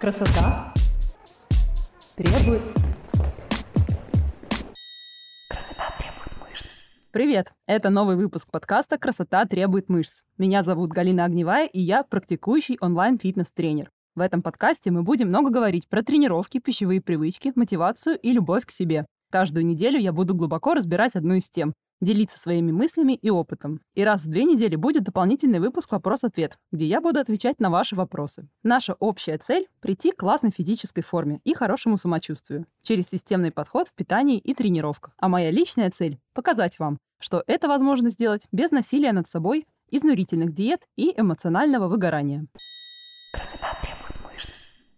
Красота требует... Красота требует мышц. Привет! Это новый выпуск подкаста «Красота требует мышц». Меня зовут Галина Огневая, и я практикующий онлайн-фитнес-тренер. В этом подкасте мы будем много говорить про тренировки, пищевые привычки, мотивацию и любовь к себе. Каждую неделю я буду глубоко разбирать одну из тем, делиться своими мыслями и опытом. И раз в две недели будет дополнительный выпуск «Вопрос-ответ», где я буду отвечать на ваши вопросы. Наша общая цель — прийти к классной физической форме и хорошему самочувствию через системный подход в питании и тренировках. А моя личная цель — показать вам, что это возможно сделать без насилия над собой, изнурительных диет и эмоционального выгорания. Красота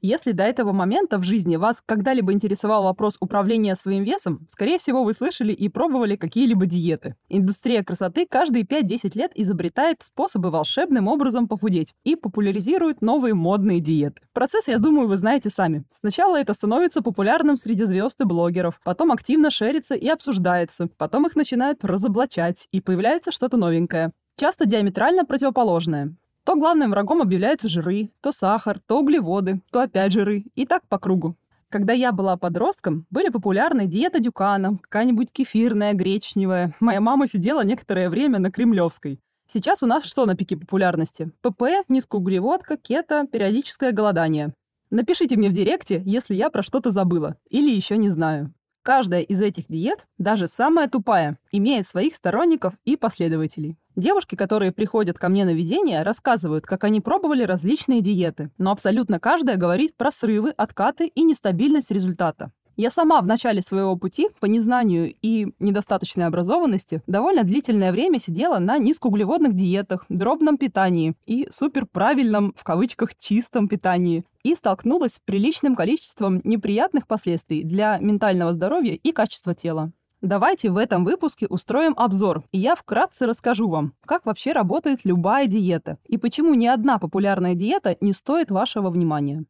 если до этого момента в жизни вас когда-либо интересовал вопрос управления своим весом, скорее всего, вы слышали и пробовали какие-либо диеты. Индустрия красоты каждые 5-10 лет изобретает способы волшебным образом похудеть и популяризирует новые модные диеты. Процесс, я думаю, вы знаете сами. Сначала это становится популярным среди звезд и блогеров, потом активно шерится и обсуждается, потом их начинают разоблачать, и появляется что-то новенькое часто диаметрально противоположное. То главным врагом объявляются жиры, то сахар, то углеводы, то опять жиры, и так по кругу. Когда я была подростком, были популярны диета Дюкана, какая-нибудь кефирная, гречневая. Моя мама сидела некоторое время на Кремлевской. Сейчас у нас что на пике популярности? ПП, низкоуглеводка, кето, периодическое голодание. Напишите мне в директе, если я про что-то забыла или еще не знаю. Каждая из этих диет, даже самая тупая, имеет своих сторонников и последователей. Девушки, которые приходят ко мне на ведение, рассказывают, как они пробовали различные диеты, но абсолютно каждая говорит про срывы, откаты и нестабильность результата. Я сама в начале своего пути по незнанию и недостаточной образованности довольно длительное время сидела на низкоуглеводных диетах, дробном питании и суперправильном, в кавычках, чистом питании, и столкнулась с приличным количеством неприятных последствий для ментального здоровья и качества тела. Давайте в этом выпуске устроим обзор, и я вкратце расскажу вам, как вообще работает любая диета, и почему ни одна популярная диета не стоит вашего внимания.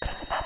Красота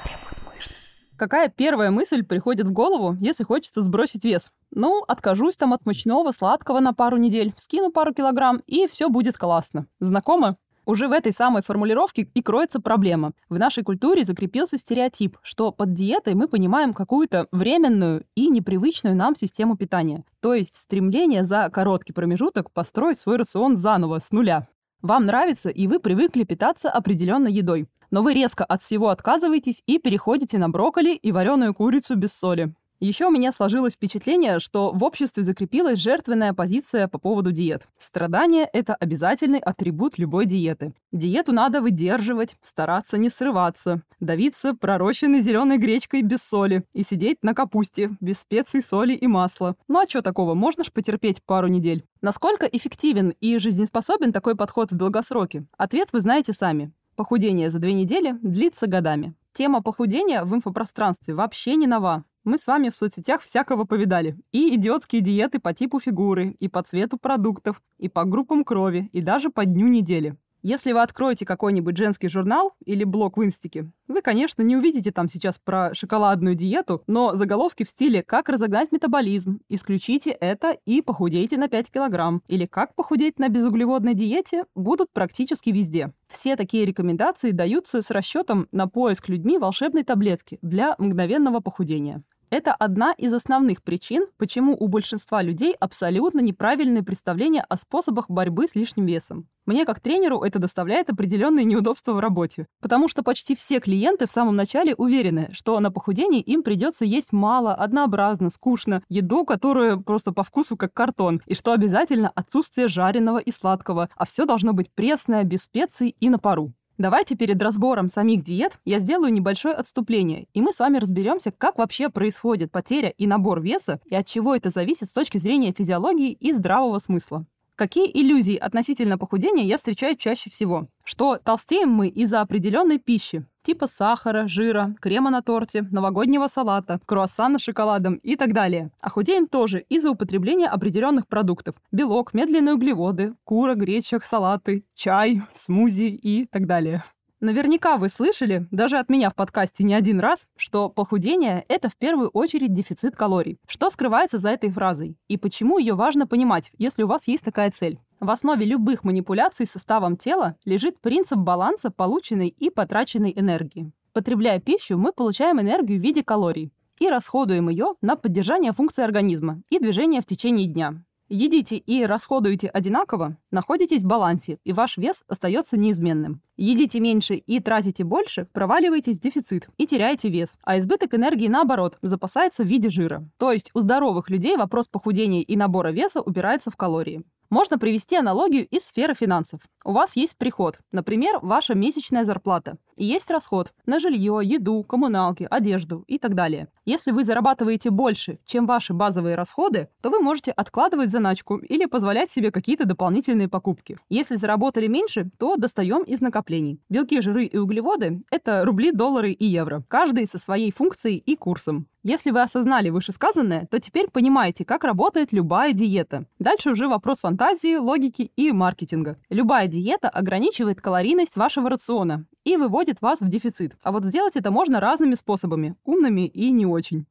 Какая первая мысль приходит в голову, если хочется сбросить вес? Ну, откажусь там от мучного, сладкого на пару недель, скину пару килограмм, и все будет классно. Знакомо? Уже в этой самой формулировке и кроется проблема. В нашей культуре закрепился стереотип, что под диетой мы понимаем какую-то временную и непривычную нам систему питания. То есть стремление за короткий промежуток построить свой рацион заново, с нуля. Вам нравится, и вы привыкли питаться определенной едой но вы резко от всего отказываетесь и переходите на брокколи и вареную курицу без соли. Еще у меня сложилось впечатление, что в обществе закрепилась жертвенная позиция по поводу диет. Страдание – это обязательный атрибут любой диеты. Диету надо выдерживать, стараться не срываться, давиться пророщенной зеленой гречкой без соли и сидеть на капусте, без специй, соли и масла. Ну а что такого, можно ж потерпеть пару недель. Насколько эффективен и жизнеспособен такой подход в долгосроке? Ответ вы знаете сами. Похудение за две недели длится годами. Тема похудения в инфопространстве вообще не нова. Мы с вами в соцсетях всякого повидали. И идиотские диеты по типу фигуры, и по цвету продуктов, и по группам крови, и даже по дню недели. Если вы откроете какой-нибудь женский журнал или блог в Инстике, вы, конечно, не увидите там сейчас про шоколадную диету, но заголовки в стиле «Как разогнать метаболизм», «Исключите это и похудейте на 5 килограмм» или «Как похудеть на безуглеводной диете» будут практически везде. Все такие рекомендации даются с расчетом на поиск людьми волшебной таблетки для мгновенного похудения. Это одна из основных причин, почему у большинства людей абсолютно неправильные представления о способах борьбы с лишним весом. Мне как тренеру это доставляет определенные неудобства в работе, потому что почти все клиенты в самом начале уверены, что на похудении им придется есть мало, однообразно, скучно, еду, которую просто по вкусу как картон, и что обязательно отсутствие жареного и сладкого, а все должно быть пресное, без специй и на пару. Давайте перед разбором самих диет я сделаю небольшое отступление, и мы с вами разберемся, как вообще происходит потеря и набор веса, и от чего это зависит с точки зрения физиологии и здравого смысла. Какие иллюзии относительно похудения я встречаю чаще всего? Что толстеем мы из-за определенной пищи, типа сахара, жира, крема на торте, новогоднего салата, круассана с шоколадом и так далее. А худеем тоже из-за употребления определенных продуктов. Белок, медленные углеводы, кура, гречек, салаты, чай, смузи и так далее. Наверняка вы слышали, даже от меня в подкасте не один раз, что похудение – это в первую очередь дефицит калорий. Что скрывается за этой фразой? И почему ее важно понимать, если у вас есть такая цель? В основе любых манипуляций составом тела лежит принцип баланса полученной и потраченной энергии. Потребляя пищу, мы получаем энергию в виде калорий и расходуем ее на поддержание функции организма и движения в течение дня. Едите и расходуете одинаково, находитесь в балансе, и ваш вес остается неизменным. Едите меньше и тратите больше, проваливаетесь в дефицит и теряете вес. А избыток энергии, наоборот, запасается в виде жира. То есть у здоровых людей вопрос похудения и набора веса упирается в калории. Можно привести аналогию из сферы финансов. У вас есть приход, например, ваша месячная зарплата, и есть расход на жилье, еду, коммуналки, одежду и так далее. Если вы зарабатываете больше, чем ваши базовые расходы, то вы можете откладывать заначку или позволять себе какие-то дополнительные покупки. Если заработали меньше, то достаем из накоплений. Белки, жиры и углеводы – это рубли, доллары и евро, каждый со своей функцией и курсом. Если вы осознали вышесказанное, то теперь понимаете, как работает любая диета. Дальше уже вопрос фантазии, логики и маркетинга. Любая диета ограничивает калорийность вашего рациона и выводит вас в дефицит. А вот сделать это можно разными способами, умными и не очень.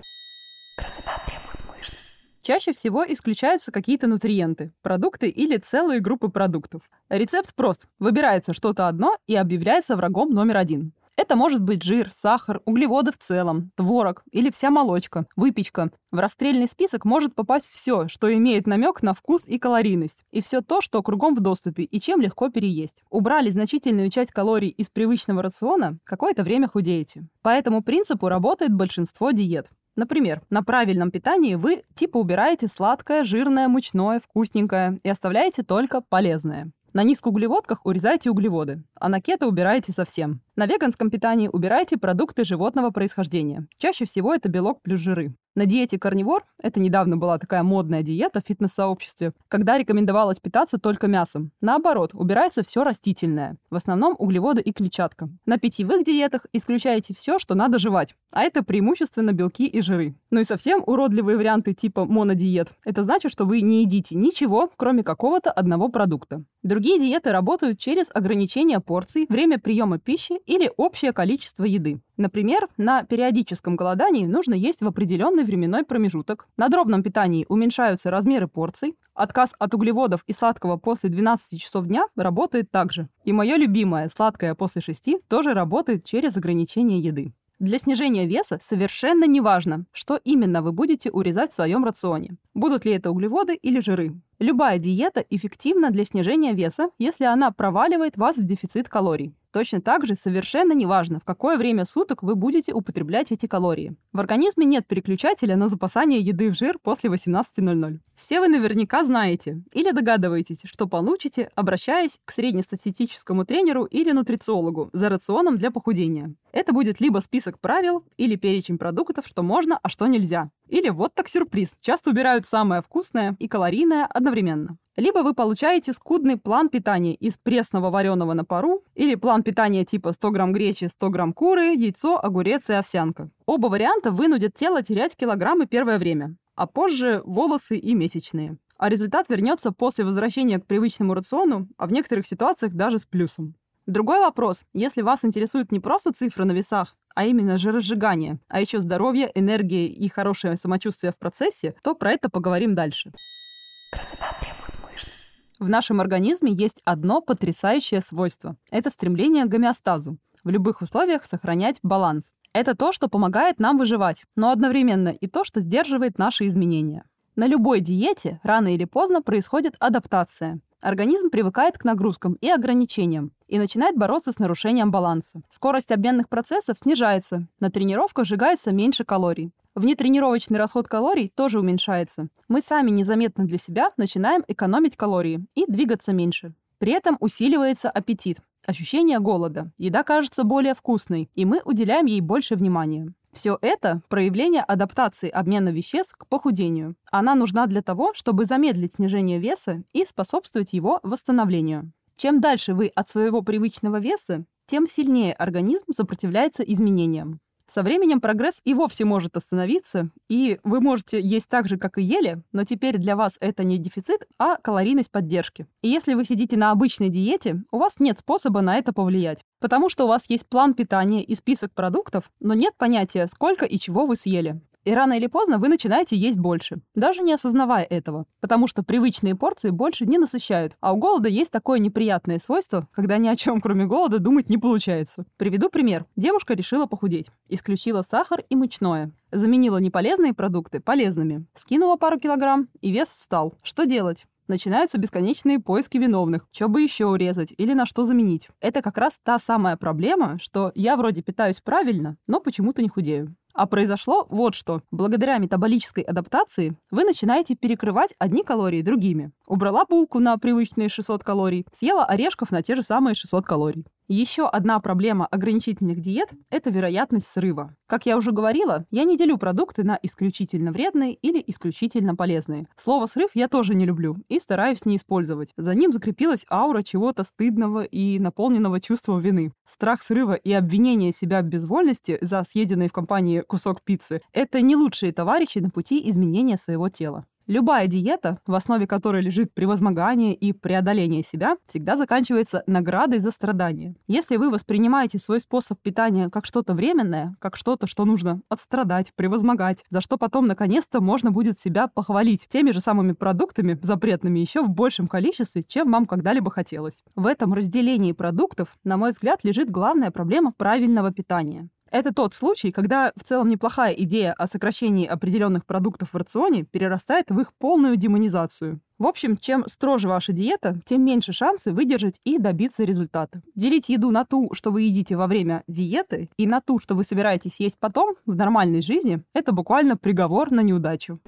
Красота требует мышц. Чаще всего исключаются какие-то нутриенты, продукты или целые группы продуктов. Рецепт прост. Выбирается что-то одно и объявляется врагом номер один. Это может быть жир, сахар, углеводы в целом, творог или вся молочка, выпечка. В расстрельный список может попасть все, что имеет намек на вкус и калорийность, и все то, что кругом в доступе и чем легко переесть. Убрали значительную часть калорий из привычного рациона, какое-то время худеете. По этому принципу работает большинство диет. Например, на правильном питании вы типа убираете сладкое, жирное, мучное, вкусненькое и оставляете только полезное. На низкоуглеводках урезайте углеводы, а на кето убираете совсем. На веганском питании убирайте продукты животного происхождения. Чаще всего это белок плюс жиры. На диете карнивор, это недавно была такая модная диета в фитнес-сообществе, когда рекомендовалось питаться только мясом. Наоборот, убирается все растительное, в основном углеводы и клетчатка. На питьевых диетах исключаете все, что надо жевать, а это преимущественно белки и жиры. Ну и совсем уродливые варианты типа монодиет. Это значит, что вы не едите ничего, кроме какого-то одного продукта. Другие диеты работают через ограничение порций, время приема пищи или общее количество еды. Например, на периодическом голодании нужно есть в определенный временной промежуток. На дробном питании уменьшаются размеры порций. Отказ от углеводов и сладкого после 12 часов дня работает также. И мое любимое сладкое после 6 тоже работает через ограничение еды. Для снижения веса совершенно не важно, что именно вы будете урезать в своем рационе. Будут ли это углеводы или жиры. Любая диета эффективна для снижения веса, если она проваливает вас в дефицит калорий. Точно так же совершенно неважно, в какое время суток вы будете употреблять эти калории. В организме нет переключателя на запасание еды в жир после 18.00. Все вы наверняка знаете или догадываетесь, что получите, обращаясь к среднестатистическому тренеру или нутрициологу за рационом для похудения. Это будет либо список правил, или перечень продуктов, что можно, а что нельзя. Или вот так сюрприз. Часто убирают самое вкусное и калорийное одновременно. Либо вы получаете скудный план питания из пресного вареного на пару, или план питания типа 100 грамм гречи, 100 грамм куры, яйцо, огурец и овсянка. Оба варианта вынудят тело терять килограммы первое время, а позже волосы и месячные. А результат вернется после возвращения к привычному рациону, а в некоторых ситуациях даже с плюсом. Другой вопрос. Если вас интересует не просто цифры на весах, а именно жиросжигание, а еще здоровье, энергия и хорошее самочувствие в процессе, то про это поговорим дальше. Красота в нашем организме есть одно потрясающее свойство. Это стремление к гомеостазу. В любых условиях сохранять баланс. Это то, что помогает нам выживать, но одновременно и то, что сдерживает наши изменения. На любой диете рано или поздно происходит адаптация. Организм привыкает к нагрузкам и ограничениям и начинает бороться с нарушением баланса. Скорость обменных процессов снижается, на тренировках сжигается меньше калорий. Внетренировочный расход калорий тоже уменьшается. Мы сами незаметно для себя начинаем экономить калории и двигаться меньше. При этом усиливается аппетит, ощущение голода. Еда кажется более вкусной, и мы уделяем ей больше внимания. Все это – проявление адаптации обмена веществ к похудению. Она нужна для того, чтобы замедлить снижение веса и способствовать его восстановлению. Чем дальше вы от своего привычного веса, тем сильнее организм сопротивляется изменениям. Со временем прогресс и вовсе может остановиться, и вы можете есть так же, как и ели, но теперь для вас это не дефицит, а калорийность поддержки. И если вы сидите на обычной диете, у вас нет способа на это повлиять, потому что у вас есть план питания и список продуктов, но нет понятия, сколько и чего вы съели. И рано или поздно вы начинаете есть больше, даже не осознавая этого, потому что привычные порции больше не насыщают, а у голода есть такое неприятное свойство, когда ни о чем кроме голода думать не получается. Приведу пример. Девушка решила похудеть. Исключила сахар и мучное. Заменила неполезные продукты полезными. Скинула пару килограмм, и вес встал. Что делать? Начинаются бесконечные поиски виновных, что бы еще урезать или на что заменить. Это как раз та самая проблема, что я вроде питаюсь правильно, но почему-то не худею. А произошло вот что. Благодаря метаболической адаптации вы начинаете перекрывать одни калории другими. Убрала булку на привычные 600 калорий, съела орешков на те же самые 600 калорий. Еще одна проблема ограничительных диет – это вероятность срыва. Как я уже говорила, я не делю продукты на исключительно вредные или исключительно полезные. Слово «срыв» я тоже не люблю и стараюсь не использовать. За ним закрепилась аура чего-то стыдного и наполненного чувством вины. Страх срыва и обвинение себя в безвольности за съеденный в компании кусок пиццы – это не лучшие товарищи на пути изменения своего тела. Любая диета, в основе которой лежит превозмогание и преодоление себя, всегда заканчивается наградой за страдания. Если вы воспринимаете свой способ питания как что-то временное, как что-то, что нужно отстрадать, превозмогать, за что потом наконец-то можно будет себя похвалить теми же самыми продуктами запретными еще в большем количестве, чем вам когда-либо хотелось. В этом разделении продуктов, на мой взгляд, лежит главная проблема правильного питания. Это тот случай, когда в целом неплохая идея о сокращении определенных продуктов в рационе перерастает в их полную демонизацию. В общем, чем строже ваша диета, тем меньше шансы выдержать и добиться результата. Делить еду на ту, что вы едите во время диеты, и на ту, что вы собираетесь есть потом, в нормальной жизни, это буквально приговор на неудачу.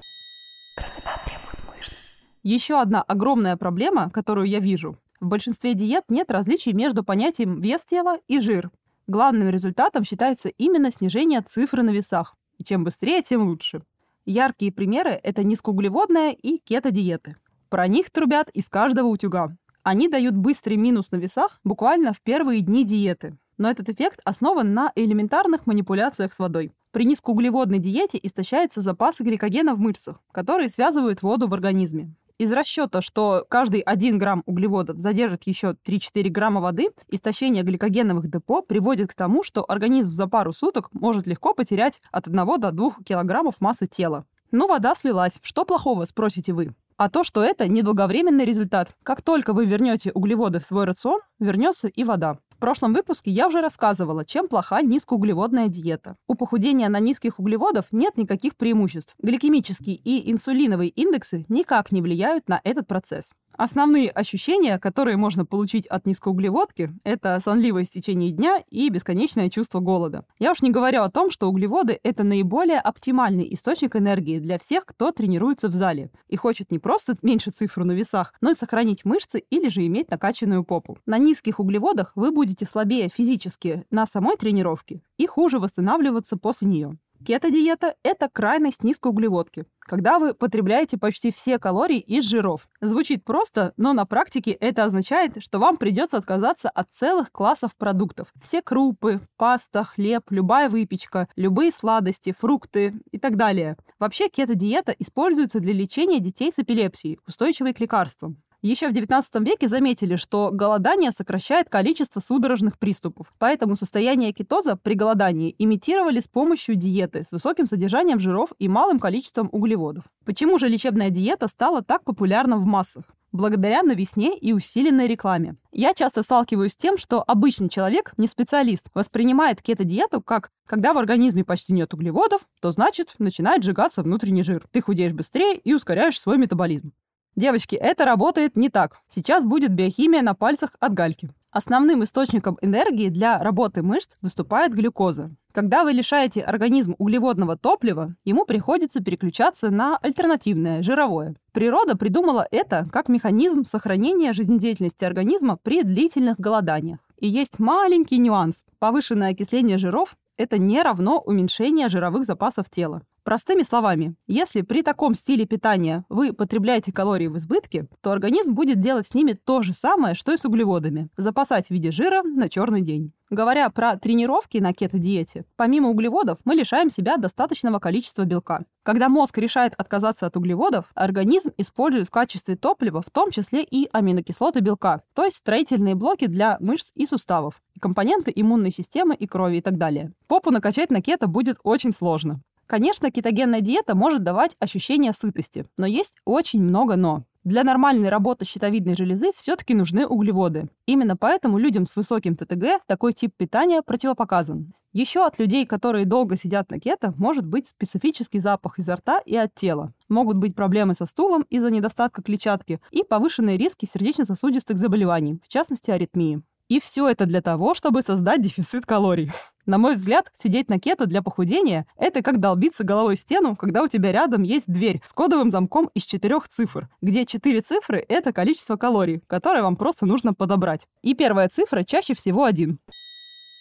Красота требует мышц. Еще одна огромная проблема, которую я вижу. В большинстве диет нет различий между понятием вес тела и жир. Главным результатом считается именно снижение цифры на весах. И чем быстрее, тем лучше. Яркие примеры – это низкоуглеводная и кето-диеты. Про них трубят из каждого утюга. Они дают быстрый минус на весах буквально в первые дни диеты. Но этот эффект основан на элементарных манипуляциях с водой. При низкоуглеводной диете истощается запас гликогена в мышцах, которые связывают воду в организме из расчета, что каждый 1 грамм углеводов задержит еще 3-4 грамма воды, истощение гликогеновых депо приводит к тому, что организм за пару суток может легко потерять от 1 до 2 килограммов массы тела. Ну, вода слилась. Что плохого, спросите вы? А то, что это недолговременный результат. Как только вы вернете углеводы в свой рацион, вернется и вода. В прошлом выпуске я уже рассказывала, чем плоха низкоуглеводная диета. У похудения на низких углеводов нет никаких преимуществ. Гликемический и инсулиновые индексы никак не влияют на этот процесс. Основные ощущения, которые можно получить от низкоуглеводки, это сонливость в течение дня и бесконечное чувство голода. Я уж не говорю о том, что углеводы – это наиболее оптимальный источник энергии для всех, кто тренируется в зале и хочет не просто меньше цифру на весах, но и сохранить мышцы или же иметь накачанную попу. На низких углеводах вы будете слабее физически на самой тренировке и хуже восстанавливаться после нее. Кето-диета – это крайность низкоуглеводки, когда вы потребляете почти все калории из жиров. Звучит просто, но на практике это означает, что вам придется отказаться от целых классов продуктов. Все крупы, паста, хлеб, любая выпечка, любые сладости, фрукты и так далее. Вообще кето-диета используется для лечения детей с эпилепсией, устойчивой к лекарствам. Еще в XIX веке заметили, что голодание сокращает количество судорожных приступов. Поэтому состояние кетоза при голодании имитировали с помощью диеты с высоким содержанием жиров и малым количеством углеводов. Почему же лечебная диета стала так популярна в массах? благодаря новизне и усиленной рекламе. Я часто сталкиваюсь с тем, что обычный человек, не специалист, воспринимает кето-диету как когда в организме почти нет углеводов, то значит начинает сжигаться внутренний жир. Ты худеешь быстрее и ускоряешь свой метаболизм. Девочки, это работает не так. Сейчас будет биохимия на пальцах от гальки. Основным источником энергии для работы мышц выступает глюкоза. Когда вы лишаете организм углеводного топлива, ему приходится переключаться на альтернативное, жировое. Природа придумала это как механизм сохранения жизнедеятельности организма при длительных голоданиях. И есть маленький нюанс. Повышенное окисление жиров – это не равно уменьшение жировых запасов тела. Простыми словами, если при таком стиле питания вы потребляете калории в избытке, то организм будет делать с ними то же самое, что и с углеводами – запасать в виде жира на черный день. Говоря про тренировки на кето-диете, помимо углеводов мы лишаем себя достаточного количества белка. Когда мозг решает отказаться от углеводов, организм использует в качестве топлива в том числе и аминокислоты белка, то есть строительные блоки для мышц и суставов, компоненты иммунной системы и крови и так далее. Попу накачать на кето будет очень сложно. Конечно, кетогенная диета может давать ощущение сытости, но есть очень много «но». Для нормальной работы щитовидной железы все-таки нужны углеводы. Именно поэтому людям с высоким ТТГ такой тип питания противопоказан. Еще от людей, которые долго сидят на кето, может быть специфический запах изо рта и от тела. Могут быть проблемы со стулом из-за недостатка клетчатки и повышенные риски сердечно-сосудистых заболеваний, в частности аритмии. И все это для того, чтобы создать дефицит калорий. На мой взгляд, сидеть на кето для похудения – это как долбиться головой в стену, когда у тебя рядом есть дверь с кодовым замком из четырех цифр, где четыре цифры – это количество калорий, которое вам просто нужно подобрать. И первая цифра чаще всего один.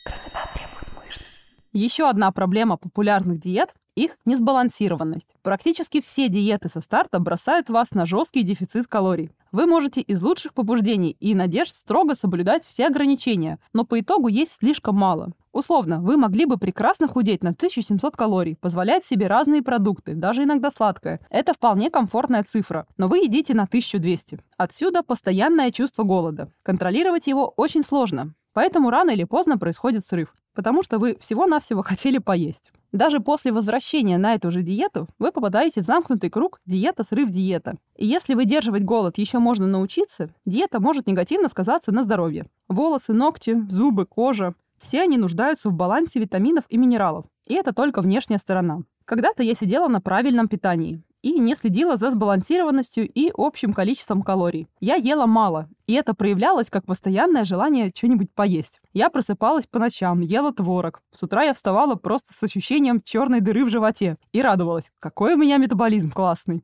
Красота требует мышц. Еще одна проблема популярных диет их несбалансированность. Практически все диеты со старта бросают вас на жесткий дефицит калорий. Вы можете из лучших побуждений и надежд строго соблюдать все ограничения, но по итогу есть слишком мало. Условно, вы могли бы прекрасно худеть на 1700 калорий, позволять себе разные продукты, даже иногда сладкое. Это вполне комфортная цифра, но вы едите на 1200. Отсюда постоянное чувство голода. Контролировать его очень сложно. Поэтому рано или поздно происходит срыв, потому что вы всего-навсего хотели поесть. Даже после возвращения на эту же диету вы попадаете в замкнутый круг диета-срыв-диета. И если выдерживать голод еще можно научиться, диета может негативно сказаться на здоровье. Волосы, ногти, зубы, кожа – все они нуждаются в балансе витаминов и минералов. И это только внешняя сторона. Когда-то я сидела на правильном питании и не следила за сбалансированностью и общим количеством калорий. Я ела мало, и это проявлялось как постоянное желание что-нибудь поесть. Я просыпалась по ночам, ела творог. С утра я вставала просто с ощущением черной дыры в животе и радовалась, какой у меня метаболизм классный.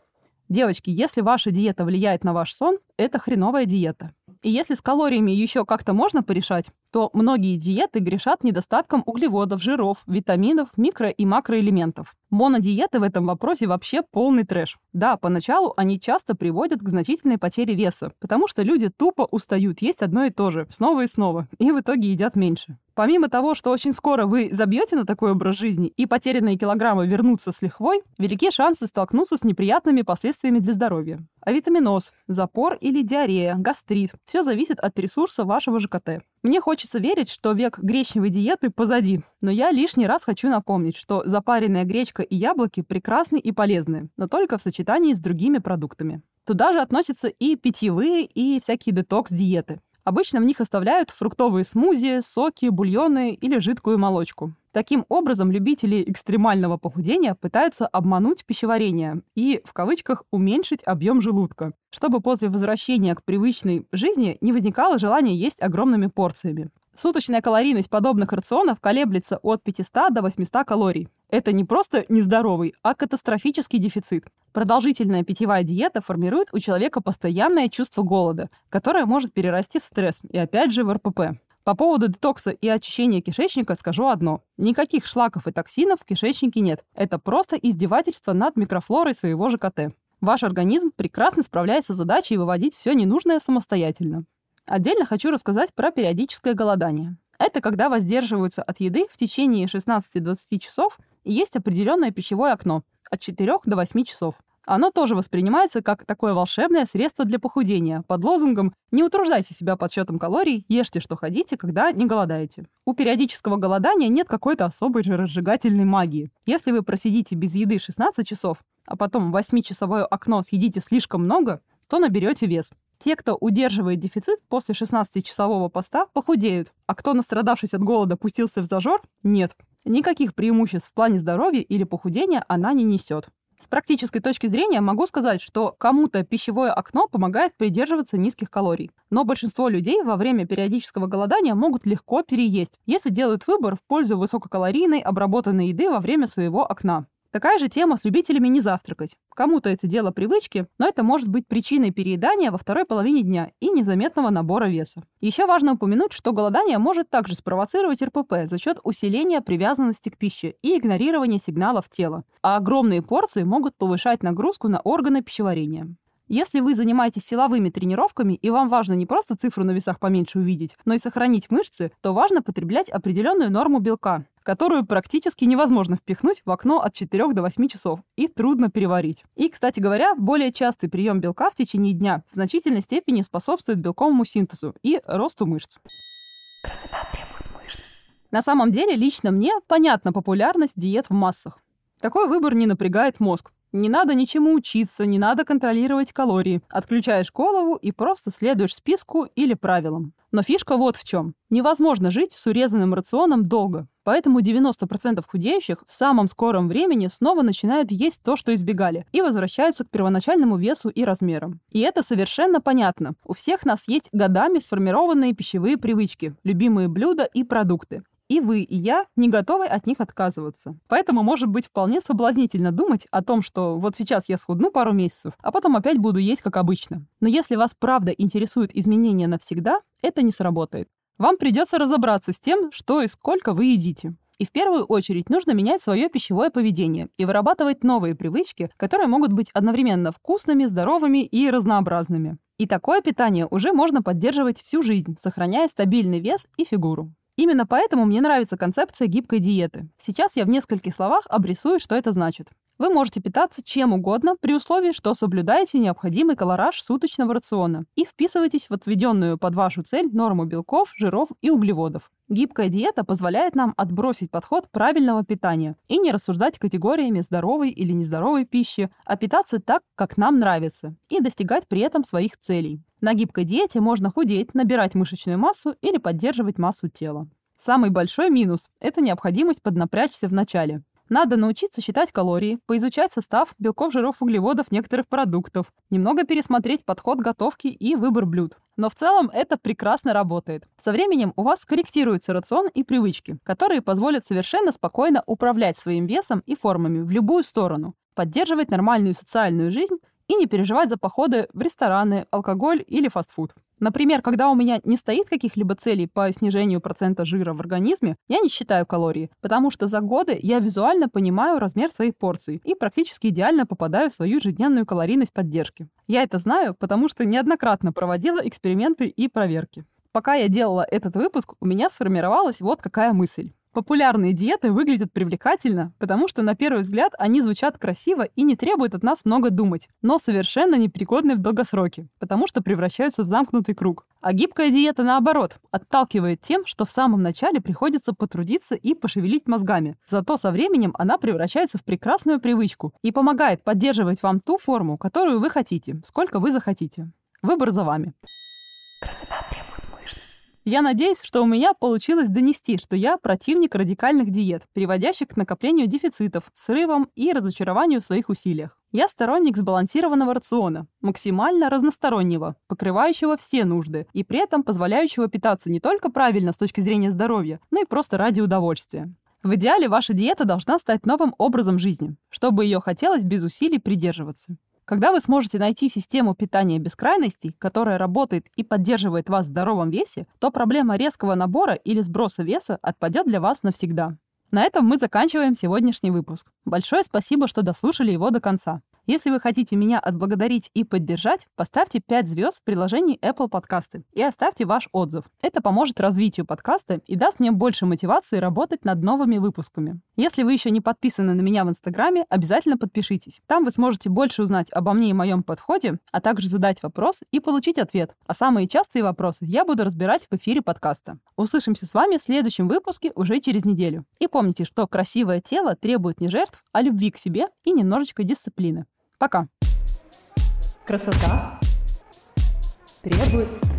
Девочки, если ваша диета влияет на ваш сон, это хреновая диета. И если с калориями еще как-то можно порешать, то многие диеты грешат недостатком углеводов, жиров, витаминов, микро- и макроэлементов. Монодиеты в этом вопросе вообще полный трэш. Да, поначалу они часто приводят к значительной потере веса, потому что люди тупо устают есть одно и то же, снова и снова, и в итоге едят меньше. Помимо того, что очень скоро вы забьете на такой образ жизни и потерянные килограммы вернутся с лихвой, велики шансы столкнуться с неприятными последствиями для здоровья. Авитаминоз, запор или диарея, гастрит – все зависит от ресурса вашего ЖКТ. Мне хочется верить, что век гречневой диеты позади, но я лишний раз хочу напомнить, что запаренная гречка и яблоки прекрасны и полезны, но только в сочетании с другими продуктами. Туда же относятся и питьевые, и всякие детокс-диеты. Обычно в них оставляют фруктовые смузи, соки, бульоны или жидкую молочку. Таким образом, любители экстремального похудения пытаются обмануть пищеварение и, в кавычках, уменьшить объем желудка, чтобы после возвращения к привычной жизни не возникало желания есть огромными порциями. Суточная калорийность подобных рационов колеблется от 500 до 800 калорий. Это не просто нездоровый, а катастрофический дефицит. Продолжительная питьевая диета формирует у человека постоянное чувство голода, которое может перерасти в стресс и опять же в РПП. По поводу детокса и очищения кишечника скажу одно. Никаких шлаков и токсинов в кишечнике нет. Это просто издевательство над микрофлорой своего ЖКТ. Ваш организм прекрасно справляется с задачей выводить все ненужное самостоятельно. Отдельно хочу рассказать про периодическое голодание. Это когда воздерживаются от еды в течение 16-20 часов и есть определенное пищевое окно от 4 до 8 часов. Оно тоже воспринимается как такое волшебное средство для похудения под лозунгом «Не утруждайте себя подсчетом калорий, ешьте, что хотите, когда не голодаете». У периодического голодания нет какой-то особой же разжигательной магии. Если вы просидите без еды 16 часов, а потом в 8-часовое окно съедите слишком много, то наберете вес. Те, кто удерживает дефицит после 16-часового поста, похудеют, а кто, настрадавшись от голода, пустился в зажор, нет. Никаких преимуществ в плане здоровья или похудения она не несет. С практической точки зрения могу сказать, что кому-то пищевое окно помогает придерживаться низких калорий. Но большинство людей во время периодического голодания могут легко переесть, если делают выбор в пользу высококалорийной обработанной еды во время своего окна. Такая же тема с любителями не завтракать. Кому-то это дело привычки, но это может быть причиной переедания во второй половине дня и незаметного набора веса. Еще важно упомянуть, что голодание может также спровоцировать РПП за счет усиления привязанности к пище и игнорирования сигналов тела. А огромные порции могут повышать нагрузку на органы пищеварения. Если вы занимаетесь силовыми тренировками и вам важно не просто цифру на весах поменьше увидеть, но и сохранить мышцы, то важно потреблять определенную норму белка, которую практически невозможно впихнуть в окно от 4 до 8 часов и трудно переварить. И, кстати говоря, более частый прием белка в течение дня в значительной степени способствует белковому синтезу и росту мышц. Красота требует мышц. На самом деле, лично мне понятна популярность диет в массах. Такой выбор не напрягает мозг. Не надо ничему учиться, не надо контролировать калории. Отключаешь голову и просто следуешь списку или правилам. Но фишка вот в чем. Невозможно жить с урезанным рационом долго. Поэтому 90% худеющих в самом скором времени снова начинают есть то, что избегали, и возвращаются к первоначальному весу и размерам. И это совершенно понятно. У всех нас есть годами сформированные пищевые привычки, любимые блюда и продукты и вы, и я не готовы от них отказываться. Поэтому может быть вполне соблазнительно думать о том, что вот сейчас я схудну пару месяцев, а потом опять буду есть как обычно. Но если вас правда интересуют изменения навсегда, это не сработает. Вам придется разобраться с тем, что и сколько вы едите. И в первую очередь нужно менять свое пищевое поведение и вырабатывать новые привычки, которые могут быть одновременно вкусными, здоровыми и разнообразными. И такое питание уже можно поддерживать всю жизнь, сохраняя стабильный вес и фигуру. Именно поэтому мне нравится концепция гибкой диеты. Сейчас я в нескольких словах обрисую, что это значит. Вы можете питаться чем угодно при условии, что соблюдаете необходимый колораж суточного рациона и вписываетесь в отведенную под вашу цель норму белков, жиров и углеводов. Гибкая диета позволяет нам отбросить подход правильного питания и не рассуждать категориями здоровой или нездоровой пищи, а питаться так, как нам нравится, и достигать при этом своих целей. На гибкой диете можно худеть, набирать мышечную массу или поддерживать массу тела. Самый большой минус – это необходимость поднапрячься в начале. Надо научиться считать калории, поизучать состав белков, жиров, углеводов некоторых продуктов, немного пересмотреть подход готовки и выбор блюд. Но в целом это прекрасно работает. Со временем у вас скорректируется рацион и привычки, которые позволят совершенно спокойно управлять своим весом и формами в любую сторону, поддерживать нормальную социальную жизнь и не переживать за походы в рестораны, алкоголь или фастфуд. Например, когда у меня не стоит каких-либо целей по снижению процента жира в организме, я не считаю калории, потому что за годы я визуально понимаю размер своих порций и практически идеально попадаю в свою ежедневную калорийность поддержки. Я это знаю, потому что неоднократно проводила эксперименты и проверки. Пока я делала этот выпуск, у меня сформировалась вот какая мысль. Популярные диеты выглядят привлекательно, потому что на первый взгляд они звучат красиво и не требуют от нас много думать, но совершенно непригодны в долгосроке, потому что превращаются в замкнутый круг. А гибкая диета, наоборот, отталкивает тем, что в самом начале приходится потрудиться и пошевелить мозгами. Зато со временем она превращается в прекрасную привычку и помогает поддерживать вам ту форму, которую вы хотите, сколько вы захотите. Выбор за вами. Красота я надеюсь, что у меня получилось донести, что я противник радикальных диет, приводящих к накоплению дефицитов, срывам и разочарованию в своих усилиях. Я сторонник сбалансированного рациона, максимально разностороннего, покрывающего все нужды и при этом позволяющего питаться не только правильно с точки зрения здоровья, но и просто ради удовольствия. В идеале ваша диета должна стать новым образом жизни, чтобы ее хотелось без усилий придерживаться. Когда вы сможете найти систему питания без крайностей, которая работает и поддерживает вас в здоровом весе, то проблема резкого набора или сброса веса отпадет для вас навсегда. На этом мы заканчиваем сегодняшний выпуск. Большое спасибо, что дослушали его до конца. Если вы хотите меня отблагодарить и поддержать, поставьте 5 звезд в приложении Apple Podcasts и оставьте ваш отзыв. Это поможет развитию подкаста и даст мне больше мотивации работать над новыми выпусками. Если вы еще не подписаны на меня в Инстаграме, обязательно подпишитесь. Там вы сможете больше узнать обо мне и моем подходе, а также задать вопрос и получить ответ. А самые частые вопросы я буду разбирать в эфире подкаста. Услышимся с вами в следующем выпуске уже через неделю. И помните, что красивое тело требует не жертв, а любви к себе и немножечко дисциплины. Пока. Красота требует